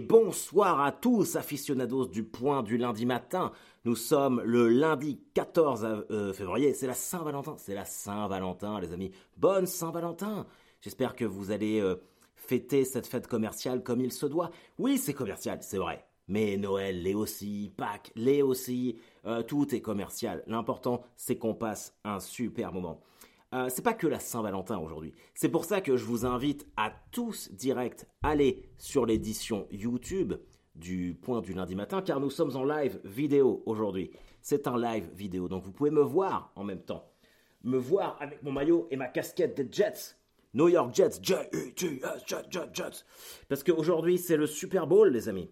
Bonsoir à tous, aficionados du point du lundi matin. Nous sommes le lundi 14 euh, février, c'est la Saint-Valentin, c'est la Saint-Valentin les amis. Bonne Saint-Valentin. J'espère que vous allez euh, fêter cette fête commerciale comme il se doit. Oui, c'est commercial, c'est vrai. Mais Noël l'est aussi, Pâques l'est aussi, euh, tout est commercial. L'important, c'est qu'on passe un super moment. Euh, c'est pas que la Saint-Valentin aujourd'hui. C'est pour ça que je vous invite à tous direct aller sur l'édition YouTube du point du lundi matin, car nous sommes en live vidéo aujourd'hui. C'est un live vidéo, donc vous pouvez me voir en même temps. Me voir avec mon maillot et ma casquette des Jets. New York Jets, J-E-T-S, Jets, Jets, Jets. Parce qu'aujourd'hui, c'est le Super Bowl, les amis.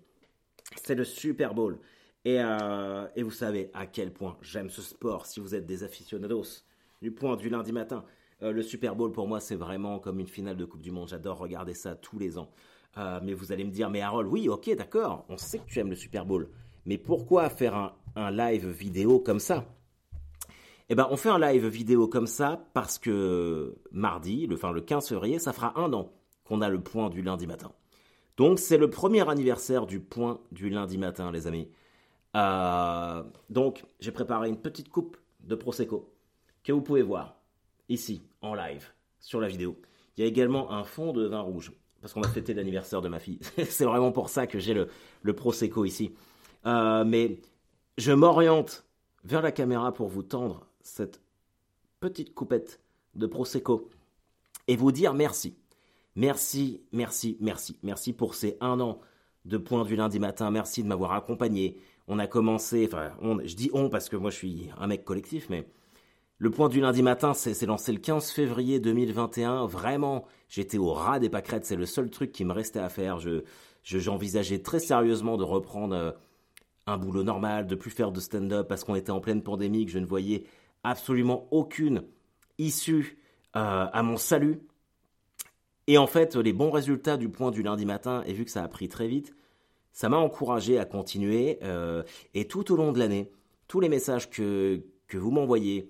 C'est le Super Bowl. Et, euh, et, vous savez à quel point j'aime ce sport si vous êtes des aficionados du point du lundi matin. Euh, le Super Bowl pour moi c'est vraiment comme une finale de Coupe du Monde. J'adore regarder ça tous les ans. Euh, mais vous allez me dire, mais Harold, oui, ok, d'accord, on sait que tu aimes le Super Bowl. Mais pourquoi faire un, live vidéo comme ça? Eh bien, on fait un live vidéo comme ça parce que mardi, le, enfin, le 15 février, ça fera un an qu'on a le point du lundi matin. Donc, c'est le premier anniversaire du point du lundi matin, les amis. Euh, donc, j'ai préparé une petite coupe de Prosecco que vous pouvez voir ici, en live, sur la vidéo. Il y a également un fond de vin rouge, parce qu'on va fêter l'anniversaire de ma fille. C'est vraiment pour ça que j'ai le, le Prosecco ici. Euh, mais je m'oriente vers la caméra pour vous tendre cette petite coupette de Prosecco et vous dire merci. Merci, merci, merci. Merci pour ces un an de point du lundi matin. Merci de m'avoir accompagné. On a commencé, enfin, je dis on parce que moi je suis un mec collectif, mais le point du lundi matin, c'est lancé le 15 février 2021. Vraiment, j'étais au ras des pâquerettes. C'est le seul truc qui me restait à faire. Je, j'envisageais très sérieusement de reprendre euh, un boulot normal, de plus faire de stand-up parce qu'on était en pleine pandémie, que je ne voyais absolument aucune issue euh, à mon salut. Et en fait, les bons résultats du point du lundi matin, et vu que ça a pris très vite, ça m'a encouragé à continuer. Euh, et tout au long de l'année, tous les messages que, que vous m'envoyez,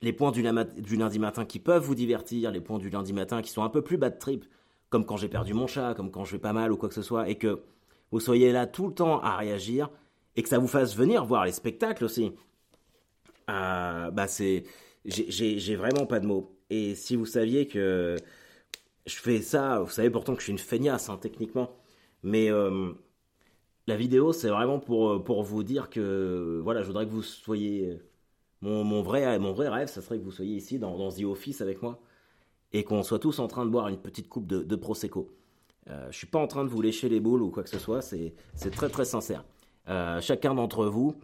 les points du, lundi matin qui peuvent vous divertir, les points du lundi matin qui sont un peu plus bad trip, comme quand j'ai perdu mon chat, comme quand je vais pas mal ou quoi que ce soit, et que vous soyez là tout le temps à réagir, et que ça vous fasse venir voir les spectacles aussi. Euh, bah c'est, j'ai vraiment pas de mots. Et si vous saviez que je fais ça, vous savez pourtant que je suis une feignasse hein, techniquement, mais euh, la vidéo c'est vraiment pour, pour vous dire que voilà, je voudrais que vous soyez mon, vrai, mon vrai rêve, ça serait que vous soyez ici dans, dans The Office avec moi et qu'on soit tous en train de boire une petite coupe de, Prosecco. Euh, je suis pas en train de vous lécher les boules ou quoi que ce soit, c'est très très sincère. Euh, chacun d'entre vous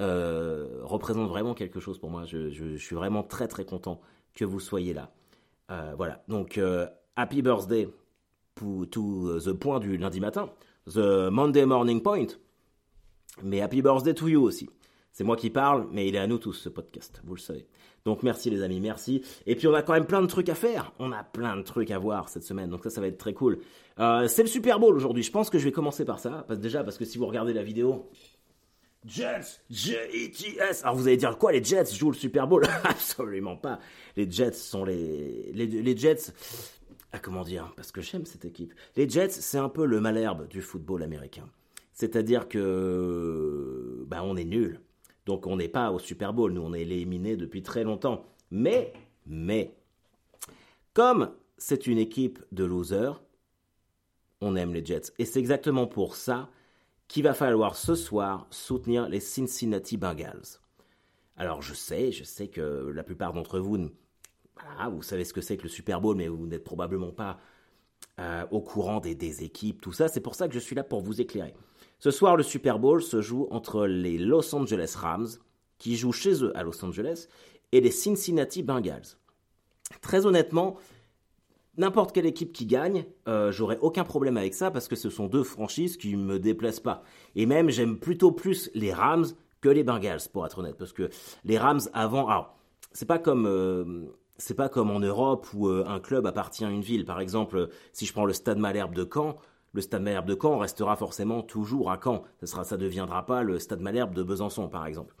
euh, représente vraiment quelque chose pour moi. Je, je, suis vraiment très très content que vous soyez là. Euh, voilà, donc happy birthday to the point du lundi matin, the Monday morning point, mais happy birthday to you aussi. C'est moi qui parle, mais il est à nous tous ce podcast, vous le savez. Donc merci les amis, merci. Et puis on a quand même plein de trucs à faire. On a plein de trucs à voir cette semaine, donc ça, ça va être très cool. Euh, c'est le Super Bowl aujourd'hui. Je pense que je vais commencer par ça, parce, déjà parce que si vous regardez la vidéo, Jets, J-E-T-S. Alors vous allez dire quoi Les Jets jouent le Super Bowl? Absolument pas. Les Jets sont les les, les Jets. Ah comment dire? Parce que j'aime cette équipe. Les Jets, c'est un peu le malherbe du football américain. C'est-à-dire que ben on est nul. Donc on n'est pas au Super Bowl, nous on est éliminé depuis très longtemps. Mais, mais, comme c'est une équipe de losers, on aime les Jets. Et c'est exactement pour ça qu'il va falloir ce soir soutenir les Cincinnati Bengals. Alors je sais, je sais que la plupart d'entre vous, vous savez ce que c'est que le Super Bowl, mais vous n'êtes probablement pas euh, au courant des, des équipes, tout ça. C'est pour ça que je suis là pour vous éclairer. Ce soir, le Super Bowl se joue entre les Los Angeles Rams, qui jouent chez eux à Los Angeles, et les Cincinnati Bengals. Très honnêtement, n'importe quelle équipe qui gagne, euh, j'aurais aucun problème avec ça parce que ce sont deux franchises qui me déplaisent pas. Et même, j'aime plutôt plus les Rams que les Bengals, pour être honnête, parce que les Rams avant, alors c'est pas comme euh, c'est pas comme en Europe où euh, un club appartient à une ville. Par exemple, si je prends le Stade Malherbe de Caen, le Stade Malherbe de Caen restera forcément toujours à Caen. Ça ne deviendra pas le Stade Malherbe de Besançon, par exemple.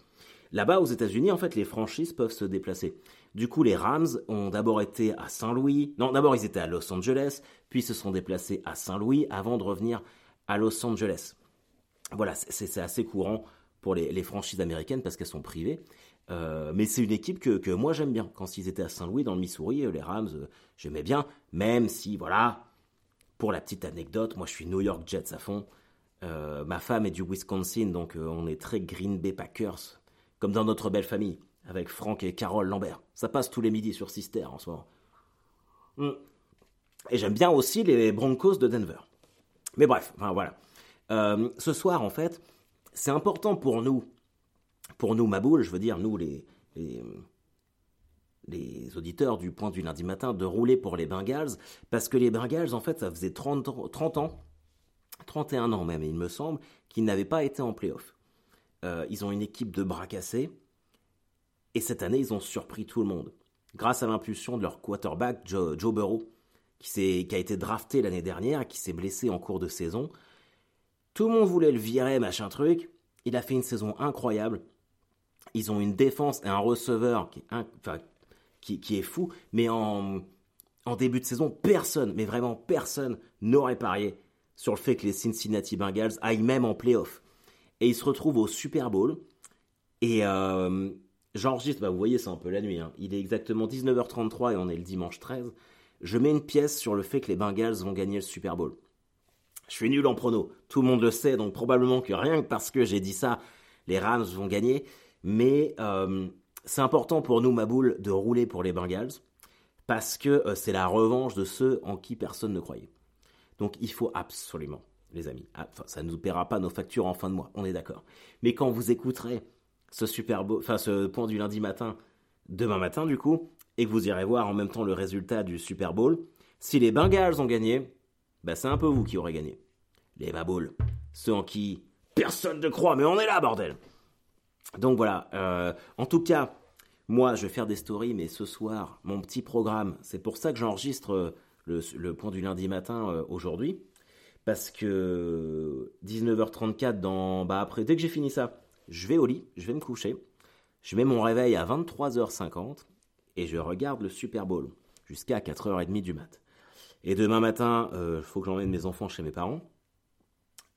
Là-bas, aux États-Unis, en fait, les franchises peuvent se déplacer. Du coup, les Rams ont d'abord été à Saint-Louis. Non, d'abord, ils étaient à Los Angeles, puis se sont déplacés à Saint-Louis avant de revenir à Los Angeles. Voilà, c'est assez courant pour les, franchises américaines parce qu'elles sont privées. Euh, mais c'est une équipe que, moi j'aime bien. Quand ils étaient à Saint-Louis, dans le Missouri, euh, les Rams, euh, j'aimais bien. Même si, voilà, pour la petite anecdote, moi je suis New York Jets à fond. ma femme est du Wisconsin, donc on est très Green Bay Packers, comme dans notre belle famille avec Franck et Carole Lambert. Ça passe tous les midis sur Sister en ce moment. Hmm. Et j'aime bien aussi les Broncos de Denver. Mais bref, enfin voilà. Euh, ce soir, en fait, c'est important pour nous, pour nous, Maboul, je veux dire, nous, les, auditeurs du point du lundi matin, de rouler pour les Bengals, parce que les Bengals, en fait, ça faisait 30, 30 ans, 31 ans même, il me semble, qu'ils n'avaient pas été en playoff. Euh, ils ont une équipe de bras cassés, et cette année, ils ont surpris tout le monde. Grâce à l'impulsion de leur quarterback, Joe, Burrow, qui, qui, a été drafté l'année dernière, qui s'est blessé en cours de saison. Tout le monde voulait le virer, machin truc. Il a fait une saison incroyable. Ils ont une défense et un receveur qui est, qui, est fou. Mais en, début de saison, personne, mais vraiment personne, n'aurait parié sur le fait que les Cincinnati Bengals aillent même en playoff. Et ils se retrouvent au Super Bowl. Et euh, J'enregistre, bah vous voyez, c'est un peu la nuit. Hein. Il est exactement 19h33 et on est le dimanche 13. Je mets une pièce sur le fait que les Bengals vont gagner le Super Bowl. Je suis nul en prono, tout le monde le sait, donc probablement que rien que parce que j'ai dit ça, les Rams vont gagner. Mais euh, c'est important pour nous, Maboul, de rouler pour les Bengals parce que euh, c'est la revanche de ceux en qui personne ne croyait. Donc il faut absolument, les amis, ah, ça ne nous paiera pas nos factures en fin de mois, on est d'accord. Mais quand vous écouterez ce Super beau, enfin ce point du lundi matin, demain matin du coup, et que vous irez voir en même temps le résultat du Super Bowl, si les Bengals ont gagné, bah c'est un peu vous qui aurez gagné. Les Baboul, ceux en qui personne ne croit, mais on est là, bordel. Donc voilà. Euh, en tout cas, moi, je vais faire des stories, mais ce soir, mon petit programme, c'est pour ça que j'enregistre euh, le, point du lundi matin euh, aujourd'hui, parce que 19h34 dans, bah après, dès que j'ai fini ça, je vais au lit, je vais me coucher, je mets mon réveil à 23h50 et je regarde le Super Bowl jusqu'à 4h30 du mat. Et demain matin, il faut que j'emmène mes enfants chez mes parents.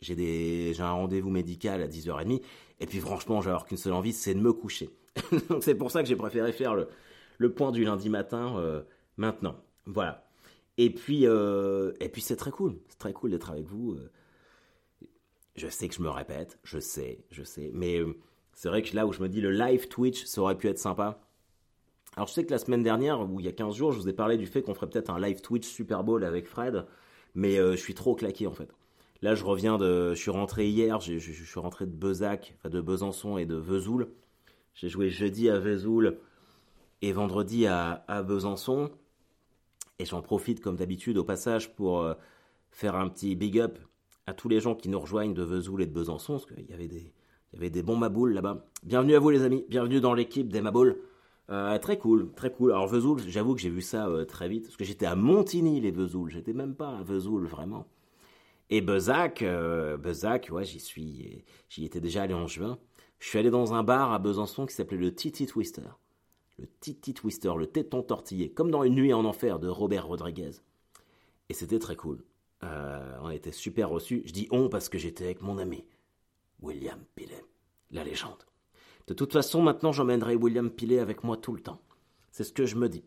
J'ai des... un rendez-vous médical à 10h30. Et puis franchement, j'ai qu'une seule envie, c'est de me coucher. c'est pour ça que j'ai préféré faire le, point du lundi matin euh, maintenant. Voilà. Et puis, euh, puis c'est très cool. C'est très cool d'être avec vous. Je sais que je me répète, je sais, je sais, mais euh, c'est vrai que là où je me dis le live Twitch, ça aurait pu être sympa. Alors je sais que la semaine dernière, ou il y a 15 jours, je vous ai parlé du fait qu'on ferait peut-être un live Twitch Super Bowl avec Fred, mais euh, je suis trop claqué en fait. Là, je reviens de, je suis rentré hier, je, suis rentré de Bezac, enfin de Besançon et de Vesoul. J'ai joué jeudi à Vesoul et vendredi à, Besançon. Et j'en profite comme d'habitude au passage pour euh, faire un petit big up à tous les gens qui nous rejoignent de Vesoul et de Besançon, parce qu'il y avait des, il y avait des bons maboules là-bas. Bienvenue à vous les amis, bienvenue dans l'équipe des maboules. Euh, très cool, très cool. Alors Vesoul, j'avoue que j'ai vu ça euh, très vite, parce que j'étais à Montigny les Vesoul, j'étais même pas à Vesoul vraiment. Et Bezac, euh, Bezac, j'y suis, j'y étais déjà allé en juin. Je suis allé dans un bar à Besançon qui s'appelait le Titi Twister. Le Titi Twister, le téton tortillé, comme dans Une nuit en enfer de Robert Rodriguez. Et c'était très cool. Euh, on était super reçus. Je dis on parce que j'étais avec mon ami, William Pillet, la légende. De toute façon, maintenant, j'emmènerai William Pillet avec moi tout le temps. C'est ce que je me dis.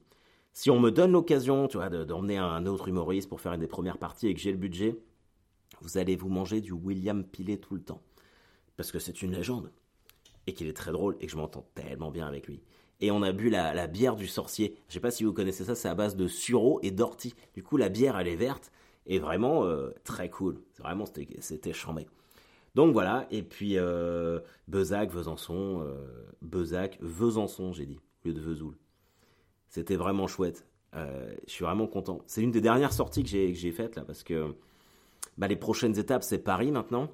Si on me donne l'occasion, tu vois, d'emmener un autre humoriste pour faire une des premières parties et que j'ai le budget, vous allez vous manger du William Pillet tout le temps. Parce que c'est une légende. Et qu'il est très drôle et que je m'entends tellement bien avec lui. Et on a bu la, la bière du sorcier. Je sais pas si vous connaissez ça, c'est à base de sureau et d'ortie. Du coup, la bière, elle est verte et vraiment euh, très cool. Vraiment, c'était chambé. Donc voilà, et puis euh, Bezac, Besançon, euh, Bezac, Besançon, j'ai dit, au lieu de Vesoul. C'était vraiment chouette. Euh, je suis vraiment content. C'est une des dernières sorties que j'ai faites là, parce que bah, les prochaines étapes, c'est Paris maintenant,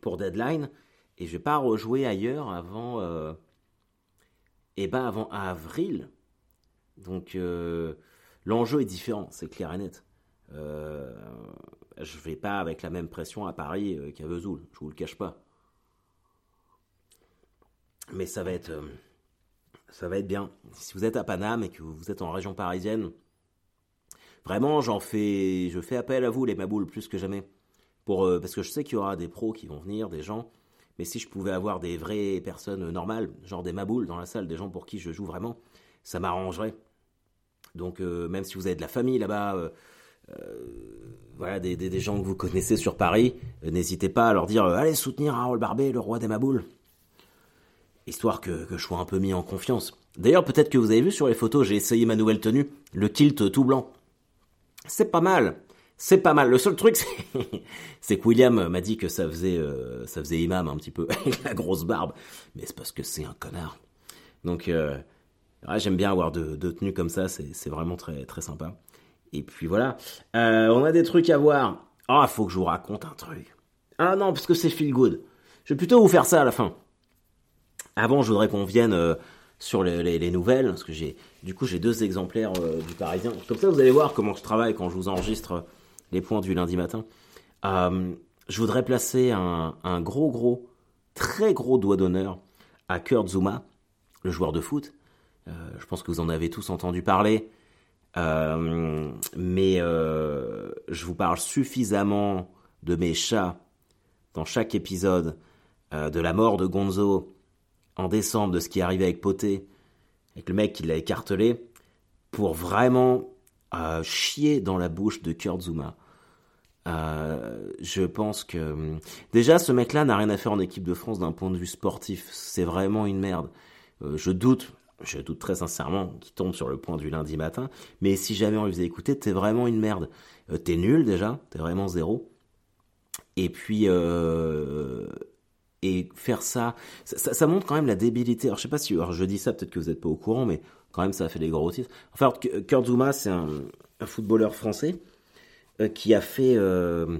pour Deadline, et je vais pas rejouer ailleurs avant, et ben avant avril. Donc l'enjeu est différent, c'est clair et net. Euh, je vais pas avec la même pression à Paris euh, qu'à Vesoul, je vous le cache pas. mais ça va être, euh, ça va être bien. Si vous êtes à Paname et que vous êtes en région parisienne, vraiment, j'en fais, je fais appel à vous les maboules plus que jamais, pour euh, parce que je sais qu'il y aura des pros qui vont venir, des gens. Mais si je pouvais avoir des vraies personnes normales, genre des maboules dans la salle, des gens pour qui je joue vraiment, ça m'arrangerait. Donc même si vous avez de la famille là-bas, voilà, des, gens que vous connaissez sur Paris, n'hésitez pas à leur dire allez soutenir Harold Barbet, le roi des maboules histoire que, je sois un peu mis en confiance. D'ailleurs, peut-être que vous avez vu sur les photos, j'ai essayé ma nouvelle tenue, le kilt tout blanc. C'est pas mal. C'est pas mal. Le seul truc, c'est que William m'a dit que ça faisait, euh, imam un petit peu, avec la grosse barbe. Mais c'est parce que c'est un connard. Donc, euh, j'aime bien avoir de, tenues comme ça, c'est vraiment très, très sympa. Et puis voilà. Euh, on a des trucs à voir. Ah, il faut que je vous raconte un truc. Ah non, parce que c'est feel good. Je vais plutôt vous faire ça à la fin. Avant, je voudrais qu'on vienne sur les, nouvelles, parce que j'ai, du coup, j'ai deux exemplaires euh, du Parisien. Comme ça, vous allez voir comment je travaille quand je vous enregistre les points du lundi matin. Euh, je voudrais placer un, gros, gros, très gros doigt d'honneur à Kurt Zuma, le joueur de foot. je pense que vous en avez tous entendu parler. mais je vous parle suffisamment de mes chats dans chaque épisode, de la mort de Gonzo, en décembre de ce qui est arrivé avec Poté, avec le mec qui l'a écartelé, pour vraiment euh, chier dans la bouche de Kurt Zuma. Euh, je pense que déjà ce mec-là n'a rien à faire en équipe de France d'un point de vue sportif. C'est vraiment une merde. Euh, je doute, je doute très sincèrement qu'il tombe sur le point du lundi matin. Mais si jamais on lui faisait écouter, t'es vraiment une merde. t'es nul déjà, t'es vraiment zéro. Et puis et faire ça, ça, montre quand même la débilité. Alors je sais pas si, alors je dis ça, peut-être que vous n'êtes pas au courant, mais quand même ça a fait des gros titres. Enfin, Kurt Zuma, c'est un, footballeur français euh, qui a fait, euh,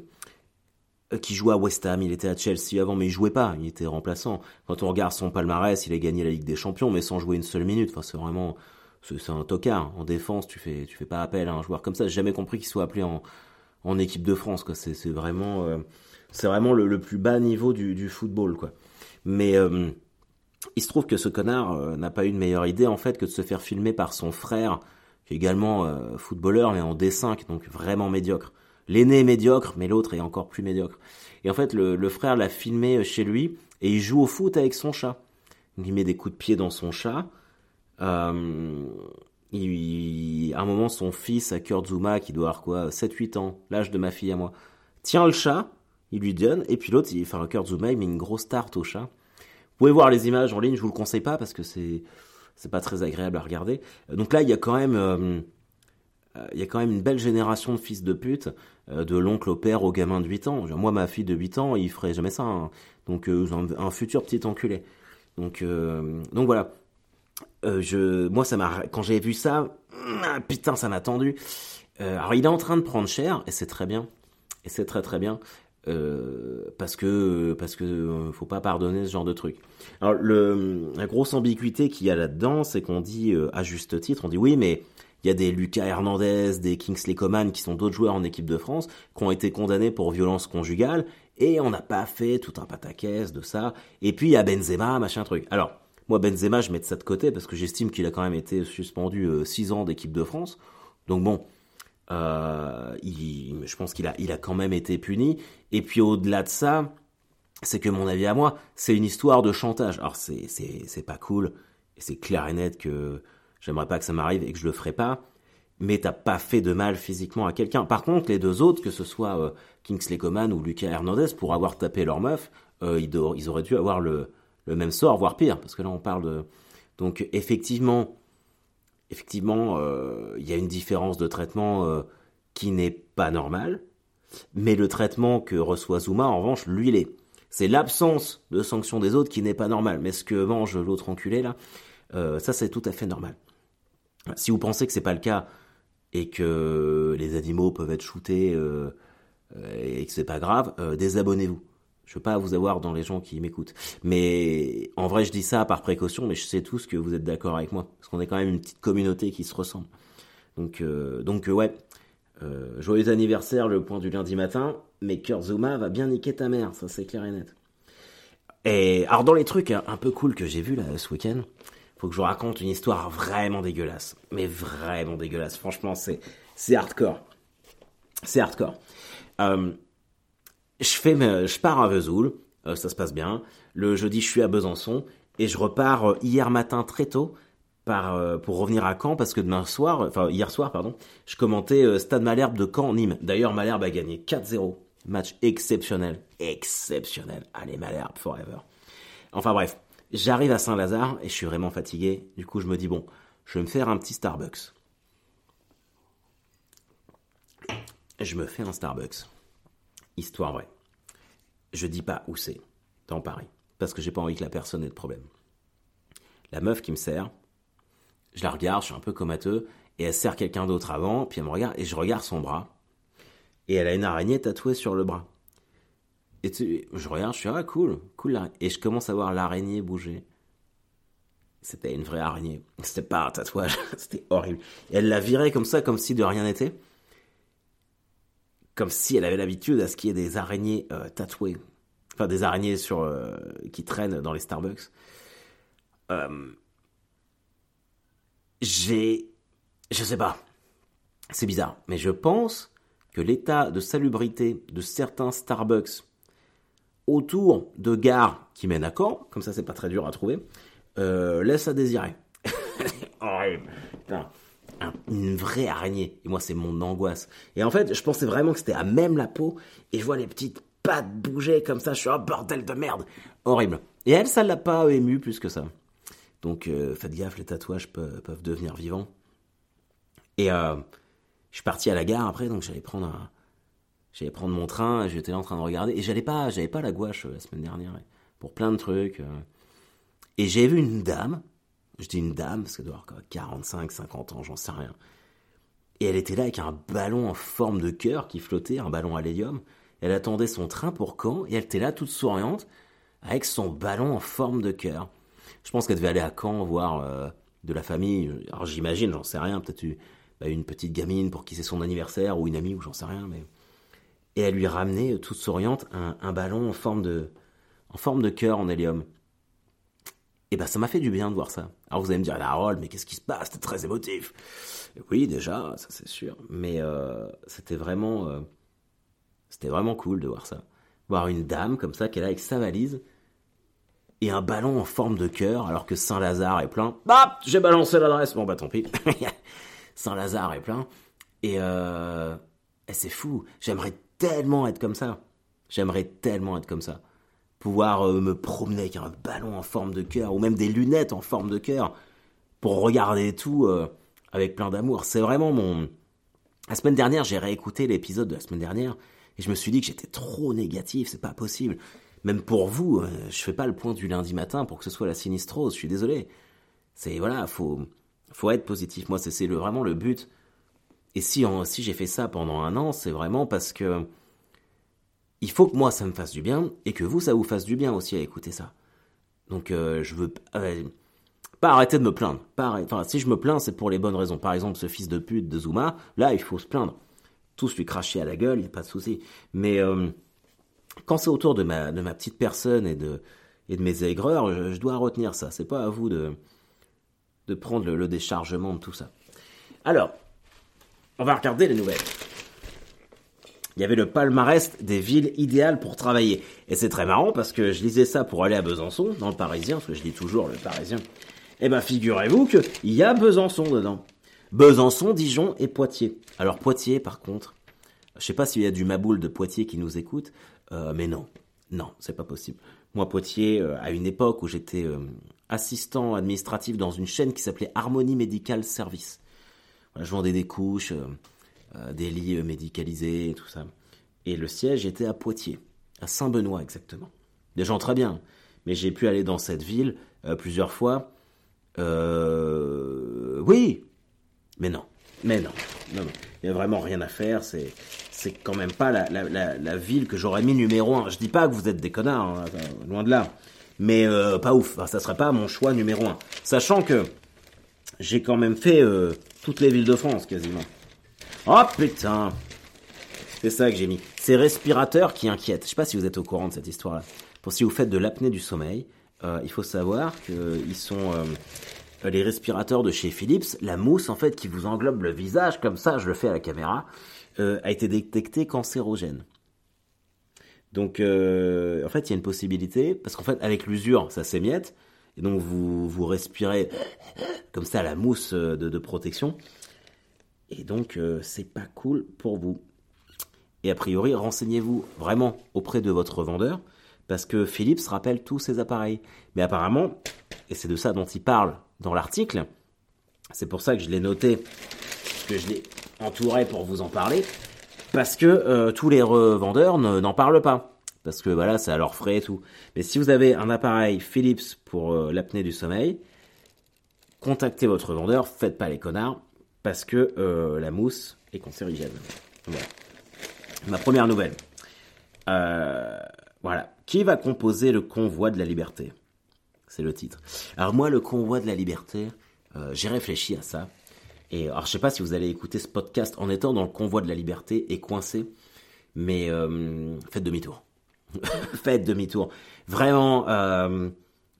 qui jouait à West Ham, il était à Chelsea avant, mais il jouait pas, il était remplaçant. Quand on regarde son palmarès, il a gagné la Ligue des Champions, mais sans jouer une seule minute. Enfin, c'est vraiment, c'est un tocard. En défense, tu fais, tu fais pas appel à un joueur comme ça. J'ai jamais compris qu'il soit appelé en, équipe de France. C'est vraiment. Euh, c'est vraiment le, plus bas niveau du, football, quoi. Mais euh, il se trouve que ce connard euh, n'a pas eu une meilleure idée en fait que de se faire filmer par son frère, qui est également euh, footballeur mais en D5, donc vraiment médiocre. L'aîné est médiocre, mais l'autre est encore plus médiocre. Et en fait, le, frère l'a filmé chez lui et il joue au foot avec son chat. il met des coups de pied dans son chat. il, à un moment, son fils, à Kurt Zuma, qui doit avoir quoi, 7-8 ans, l'âge de ma fille à moi, tient le chat il lui donne, et puis l'autre, il fait un cœur Zuma, il met une grosse tarte au chat. Vous pouvez voir les images en ligne, je vous le conseille pas parce que c'est c'est pas très agréable à regarder. Euh, donc là, il y a quand même euh, euh, il y a quand même une belle génération de fils de pute, de l'oncle au père au gamin de 8 ans. Moi, ma fille de 8 ans, il ferait jamais ça. Hein. Donc un, futur petit enculé. Donc donc voilà. moi ça m'a quand j'ai vu ça, ah, putain, ça m'a tendu. alors il est en train de prendre cher et c'est très bien. Et c'est très très bien. Euh, parce que parce que euh, faut pas pardonner ce genre de truc. Alors le, la grosse ambiguïté qu'il y a là-dedans, c'est qu'on dit euh, à juste titre, on dit oui, mais il y a des Lucas Hernandez, des Kingsley Coman qui sont d'autres joueurs en équipe de France qui ont été condamnés pour violence conjugale et on n'a pas fait tout un pataquès de ça. Et puis il y a Benzema, machin truc. Alors moi Benzema, je mets ça de côté parce que j'estime qu'il a quand même été suspendu 6 ans d'équipe de France. Donc bon, euh, je pense qu'il a, il a quand même été puni. Et puis au-delà de ça, c'est que mon avis à moi, c'est une histoire de chantage. Alors c'est, c'est, c'est pas cool, et c'est clair et net que j'aimerais pas que ça m'arrive et que je le ferai pas. Mais t'as pas fait de mal physiquement à quelqu'un. Par contre, les deux autres, que ce soit euh, Kingsley Coman ou Lucas Hernandez, pour avoir tapé leur meuf, euh, ils, ils, auraient dû avoir le, le même sort, voire pire, parce que là on parle de. Donc effectivement, effectivement, euh, il y a une différence de traitement euh, qui n'est pas normale, mais le traitement que reçoit Zuma, en revanche, lui, il est. C'est l'absence de sanction des autres qui n'est pas normal. Mais ce que mange l'autre enculé, là, euh, ça, c'est tout à fait normal. Si vous pensez que c'est pas le cas et que les animaux peuvent être shootés et que c'est pas grave, désabonnez-vous. Je veux pas vous avoir dans les gens qui m'écoutent. Mais en vrai, je dis ça par précaution, mais je sais tous que vous êtes d'accord avec moi. Parce qu'on est quand même une petite communauté qui se ressemble. Donc, euh, donc euh, ouais. Euh, joyeux anniversaire, le point du lundi matin. Mais Kurt Zuma va bien niquer ta mère, ça c'est clair et net. Et alors dans les trucs un peu cool que j'ai vu là ce week-end, faut que je vous raconte une histoire vraiment dégueulasse, mais vraiment dégueulasse. Franchement, c'est hardcore, c'est hardcore. Euh, je fais, je pars à Vesoul, euh, ça se passe bien. Le jeudi, je suis à Besançon et je repars euh, hier matin très tôt pour revenir à Caen parce que demain soir, enfin hier soir pardon, je commentais Stade Malherbe de Caen Nîmes. D'ailleurs Malherbe a gagné 4-0. Match exceptionnel, exceptionnel. Allez Malherbe forever. Enfin bref, j'arrive à Saint-Lazare et je suis vraiment fatigué. Du coup, je me dis bon, je vais me faire un petit Starbucks. Je me fais un Starbucks. Histoire vraie. Je dis pas où c'est, dans Paris, parce que j'ai pas envie que la personne ait de problème. La meuf qui me sert, je la regarde, je suis un peu comateux, et elle sert quelqu'un d'autre avant, puis elle me regarde, et je regarde son bras, et elle a une araignée tatouée sur le bras. Et je regarde, je suis ah cool, cool Et je commence à voir l'araignée bouger. C'était une vraie araignée. C'était pas un tatouage, c'était horrible. Et elle la virait comme ça, comme si de rien n'était comme si elle avait l'habitude à ce qu'il y ait des araignées euh, tatouées, enfin des araignées sur euh, qui traînent dans les Starbucks. Euh, j'ai, je sais pas, c'est bizarre, mais je pense que l'état de salubrité de certains Starbucks autour de gares qui mènent à Caen, comme ça c'est pas très dur à trouver, laisse à désirer. Horrible. Putain une vraie araignée. Et moi, c'est mon angoisse. Et en fait, je pensais vraiment que c'était à même la peau. Et je vois les petites pattes bouger comme ça. Je suis un bordel de merde. Horrible. Et elle, ça l'a pas ému plus que ça. Donc, euh, faites gaffe, les tatouages peuvent, devenir vivants. Et euh, je suis parti à la gare après, donc j'allais prendre j'allais prendre mon train. J'étais en train de regarder. Et j'allais pas, j'avais pas la gouache euh, la semaine dernière pour plein de trucs. Et j'ai vu une dame je dis une dame, parce qu'elle doit avoir 45, 50 ans, j'en sais rien. Et elle était là avec un ballon en forme de cœur qui flottait, un ballon à l'hélium. Elle attendait son train pour Caen et elle était là toute souriante avec son ballon en forme de cœur. Je pense qu'elle devait aller à Caen voir euh, de la famille. Alors j'imagine, j'en sais rien, peut-être une, bah, une petite gamine pour qui c'est son anniversaire ou une amie ou j'en sais rien. Mais... Et elle lui ramenait, toute souriante, un, un ballon en forme de, en forme de cœur en hélium. Et ben ça m'a fait du bien de voir ça. Alors vous allez me dire, Harold, mais qu'est-ce qui se passe? C'était très émotif. oui, déjà, ça c'est sûr. Mais euh, c'était vraiment, euh, c'était vraiment cool de voir ça. Voir une dame comme ça est là avec sa valise et un ballon en forme de cœur, alors que Saint-Lazare est plein. Bah, j'ai balancé l'adresse. Bon bah tant pis. Saint-Lazare est plein. Et, euh, et c'est fou. J'aimerais tellement être comme ça. J'aimerais tellement être comme ça pouvoir euh, me promener avec un ballon en forme de cœur ou même des lunettes en forme de cœur pour regarder tout euh, avec plein d'amour. C'est vraiment mon. La semaine dernière, j'ai réécouté l'épisode de la semaine dernière et je me suis dit que j'étais trop négatif, c'est pas possible. Même pour vous, euh, je fais pas le point du lundi matin pour que ce soit la sinistrose, je suis désolé. C'est voilà, faut faut être positif. Moi, c'est le, vraiment le but. Et si, si j'ai fait ça pendant un an, c'est vraiment parce que il faut que moi ça me fasse du bien et que vous ça vous fasse du bien aussi à écouter ça. Donc euh, je veux euh, pas arrêter de me plaindre. Enfin si je me plains c'est pour les bonnes raisons. Par exemple ce fils de pute de Zuma, là il faut se plaindre. Tous lui cracher à la gueule, il n'y a pas de souci. Mais euh, quand c'est autour de ma petite personne et de mes aigreurs, je, dois retenir ça. C'est pas à vous de prendre le déchargement de tout ça. Alors, on va regarder les nouvelles il y avait le palmarès des villes idéales pour travailler. Et c'est très marrant parce que je lisais ça pour aller à Besançon, dans le Parisien, parce que je lis toujours le Parisien. Eh ben, figurez-vous qu'il y a Besançon dedans. Besançon, Dijon et Poitiers. Alors Poitiers, par contre, je sais pas s'il y a du Maboule de Poitiers qui nous écoute, euh, mais non, non, c'est pas possible. Moi, Poitiers, euh, à une époque où j'étais euh, assistant administratif dans une chaîne qui s'appelait Harmonie Medical Service. je vendais des couches, des lits euh, médicalisés et tout ça. Et le siège était à Poitiers, à Saint-Benoît exactement. Des gens très bien, mais j'ai pu aller dans cette ville euh, plusieurs fois. oui, mais non, mais non, non, Il n'y a vraiment rien à faire. C'est, c'est quand même pas la, ville que j'aurais mis numéro un. Je dis pas que vous êtes des connards, hein, loin de là. Mais pas ouf. ça serait pas mon choix numéro un. Sachant que j'ai quand même fait toutes les villes de France quasiment. Oh putain C'est ça que j'ai mis. ces respirateurs qui inquiètent. Je sais pas si vous êtes au courant de cette histoire-là. Pour si vous faites de l'apnée du sommeil, euh, il faut savoir qu'ils sont euh, les respirateurs de chez Philips. La mousse en fait qui vous englobe le visage comme ça, je le fais à la caméra, euh, a été détectée cancérogène. Donc en fait il y a une possibilité parce qu'en fait avec l'usure ça s'émiette et donc vous vous respirez comme ça la mousse de protection et donc c'est pas cool pour vous. Et a priori, renseignez-vous vraiment auprès de votre vendeur, parce que Philips rappelle tous ces appareils. Mais apparemment, et c'est de ça dont il parle dans l'article, c'est pour ça que je l'ai noté, que je l'ai entouré pour vous en parler, parce que euh, tous les revendeurs n'en parlent pas. Parce que voilà, c'est à leur frais et tout. Mais si vous avez un appareil Philips pour euh, l'apnée du sommeil, contactez votre vendeur, faites pas les connards, parce que euh, la mousse est cancérigène. Voilà ma première nouvelle. Euh, voilà. Qui va composer le convoi de la liberté? C'est le titre. Alors moi, le convoi de la liberté, euh, j'ai réfléchi à ça. Et alors, je sais pas si vous allez écouter ce podcast en étant dans le convoi de la liberté et coincé, mais euh, faites demi-tour. faites demi-tour. Vraiment,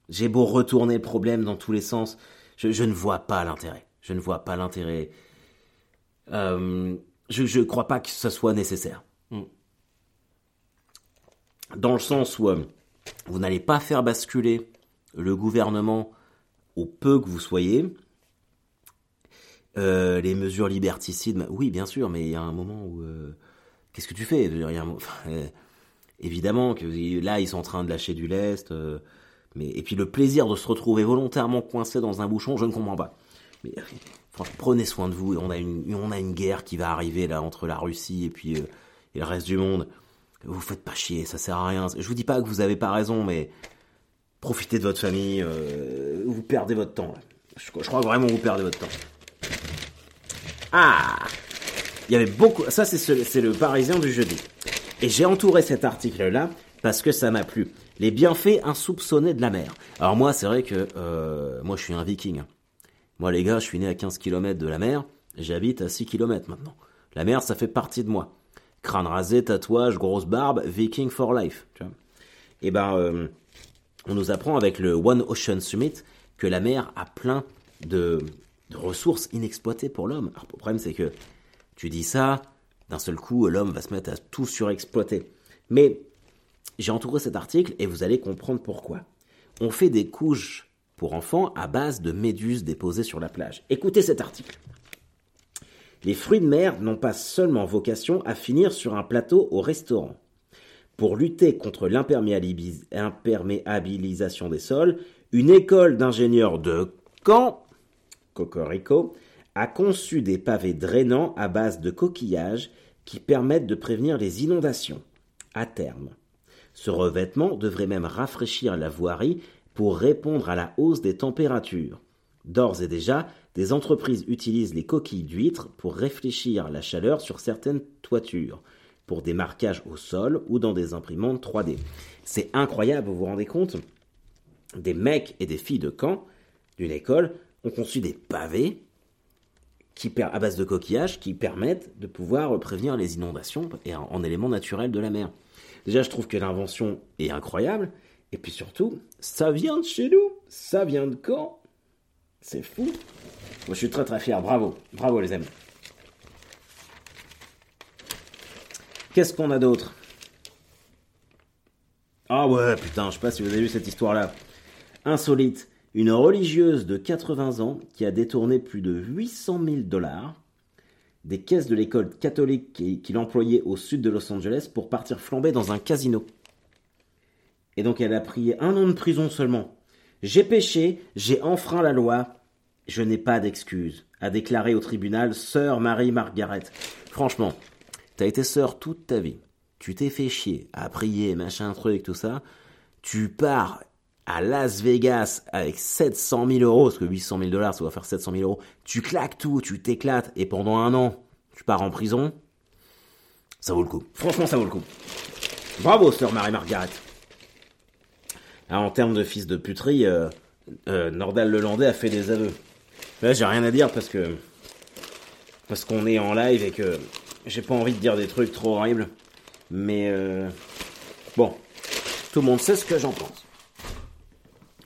j'ai beau retourner le problème dans tous les sens, je, ne vois pas l'intérêt. Je ne vois pas l'intérêt. je ne crois pas que ce soit nécessaire. Mm. Dans le sens où euh, vous n'allez pas faire basculer le gouvernement au peu que vous soyez. Euh, les mesures liberticides, bah oui, bien sûr, mais il y a un moment où. Euh, qu'est-ce que tu fais? Évidemment que là, ils sont en train de lâcher du lest. mais, et puis le plaisir de se retrouver volontairement coincé dans un bouchon, je ne comprends pas. Mais franchement, prenez soin de vous. On a, une, on a une guerre qui va arriver là entre la Russie et puis et le reste du monde. Vous faites pas chier, ça sert à rien. Je vous dis pas que vous avez pas raison, mais profitez de votre famille. Euh, vous perdez votre temps. Je, crois vraiment que vous perdez votre temps. Ah Il y avait beaucoup. Ça, c'est le Parisien du jeudi. Et j'ai entouré cet article-là parce que ça m'a plu. Les bienfaits insoupçonnés de la mer. Alors moi, c'est vrai que euh, moi, je suis un viking. Moi, les gars, je suis né à 15 km de la mer. J'habite à 6 km maintenant. La mer, ça fait partie de moi crâne rasé, tatouage, grosse barbe, viking for life. Tu vois et eh ben, euh, on nous apprend avec le One Ocean Summit que la mer a plein de, ressources inexploitées pour l'homme. Alors, le problème, c'est que tu dis ça, d'un seul coup, l'homme va se mettre à tout surexploiter. Mais j'ai entouré cet article et vous allez comprendre pourquoi. On fait des couches pour enfants à base de méduses déposées sur la plage. Écoutez cet article. Les fruits de mer n'ont pas seulement vocation à finir sur un plateau au restaurant. Pour lutter contre l'imperméabilisation des sols, une école d'ingénieurs de Caen, Cocorico, a conçu des pavés drainants à base de coquillages qui permettent de prévenir les inondations à terme. Ce revêtement devrait même rafraîchir la voirie pour répondre à la hausse des températures. D'ores et déjà, des entreprises utilisent les coquilles d'huîtres pour réfléchir la chaleur sur certaines toitures, pour des marquages au sol ou dans des imprimantes 3D. C'est incroyable, vous vous rendez compte? Des mecs et des filles de camp d'une école ont conçu des pavés qui, à base de coquillages qui permettent de pouvoir prévenir les inondations et en, en éléments naturels de la mer. Déjà, je trouve que l'invention est incroyable. Et puis surtout, ça vient de chez nous. Ça vient de quand? C'est fou. Moi, je suis très très fier. Bravo. Bravo, les amis. Qu'est-ce qu'on a d'autre? Ah ouais, putain, je sais pas si vous avez vu cette histoire-là. Insolite. Une religieuse de 80 ans qui a détourné plus de 800 000 dollars des caisses de l'école catholique qu'il employait au sud de Los Angeles pour partir flamber dans un casino. Et donc elle a pris un an de prison seulement. J'ai péché, j'ai enfreint la loi, je n'ai pas d'excuse, a déclaré au tribunal sœur Marie-Margaret. Franchement, t'as été sœur toute ta vie. Tu t'es fait chier à prier, machin, truc, tout ça. Tu pars à Las Vegas avec 700 000 euros, parce que 800 000 dollars, ça va faire 700 000 euros. Tu claques tout, tu t'éclates, et pendant un an, tu pars en prison. Ça vaut le coup. Franchement, ça vaut le coup. Bravo, sœur Marie-Margaret. Ah, en termes de fils de puterie, euh, euh, Nordal Lelandais a fait des aveux. Là, j'ai rien à dire parce que. Parce qu'on est en live et que j'ai pas envie de dire des trucs trop horribles. Mais euh, bon, tout le monde sait ce que j'en pense.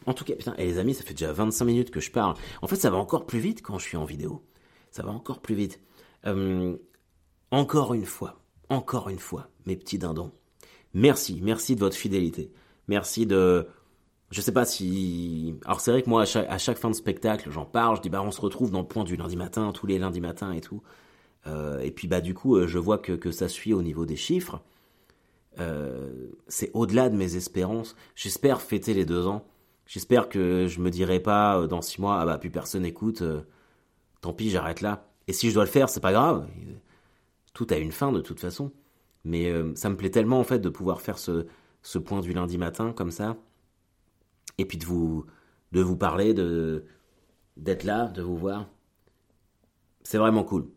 En tout cas, putain, et les amis, ça fait déjà 25 minutes que je parle. En fait, ça va encore plus vite quand je suis en vidéo. Ça va encore plus vite. Encore une fois, encore une fois, mes petits dindons. Merci, merci de votre fidélité. Merci de. Je sais pas si. Alors c'est vrai que moi, à chaque, fin de spectacle, j'en parle, je dis bah on se retrouve dans le point du lundi matin, tous les lundis matins et tout. Euh, et puis bah du coup, euh, je vois que, ça suit au niveau des chiffres. Euh, c'est au-delà de mes espérances. J'espère fêter les deux ans. J'espère que je me dirai pas dans six mois, ah bah plus personne écoute, tant pis, j'arrête là. Et si je dois le faire, c'est pas grave. Tout a une fin de toute façon. Mais ça me plaît tellement en fait de pouvoir faire ce point du lundi matin comme ça. Et puis de vous, de vous parler, de, d'être là, de vous voir. C'est vraiment cool.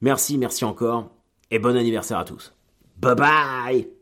Merci, merci encore. Et bon anniversaire à tous. Bye bye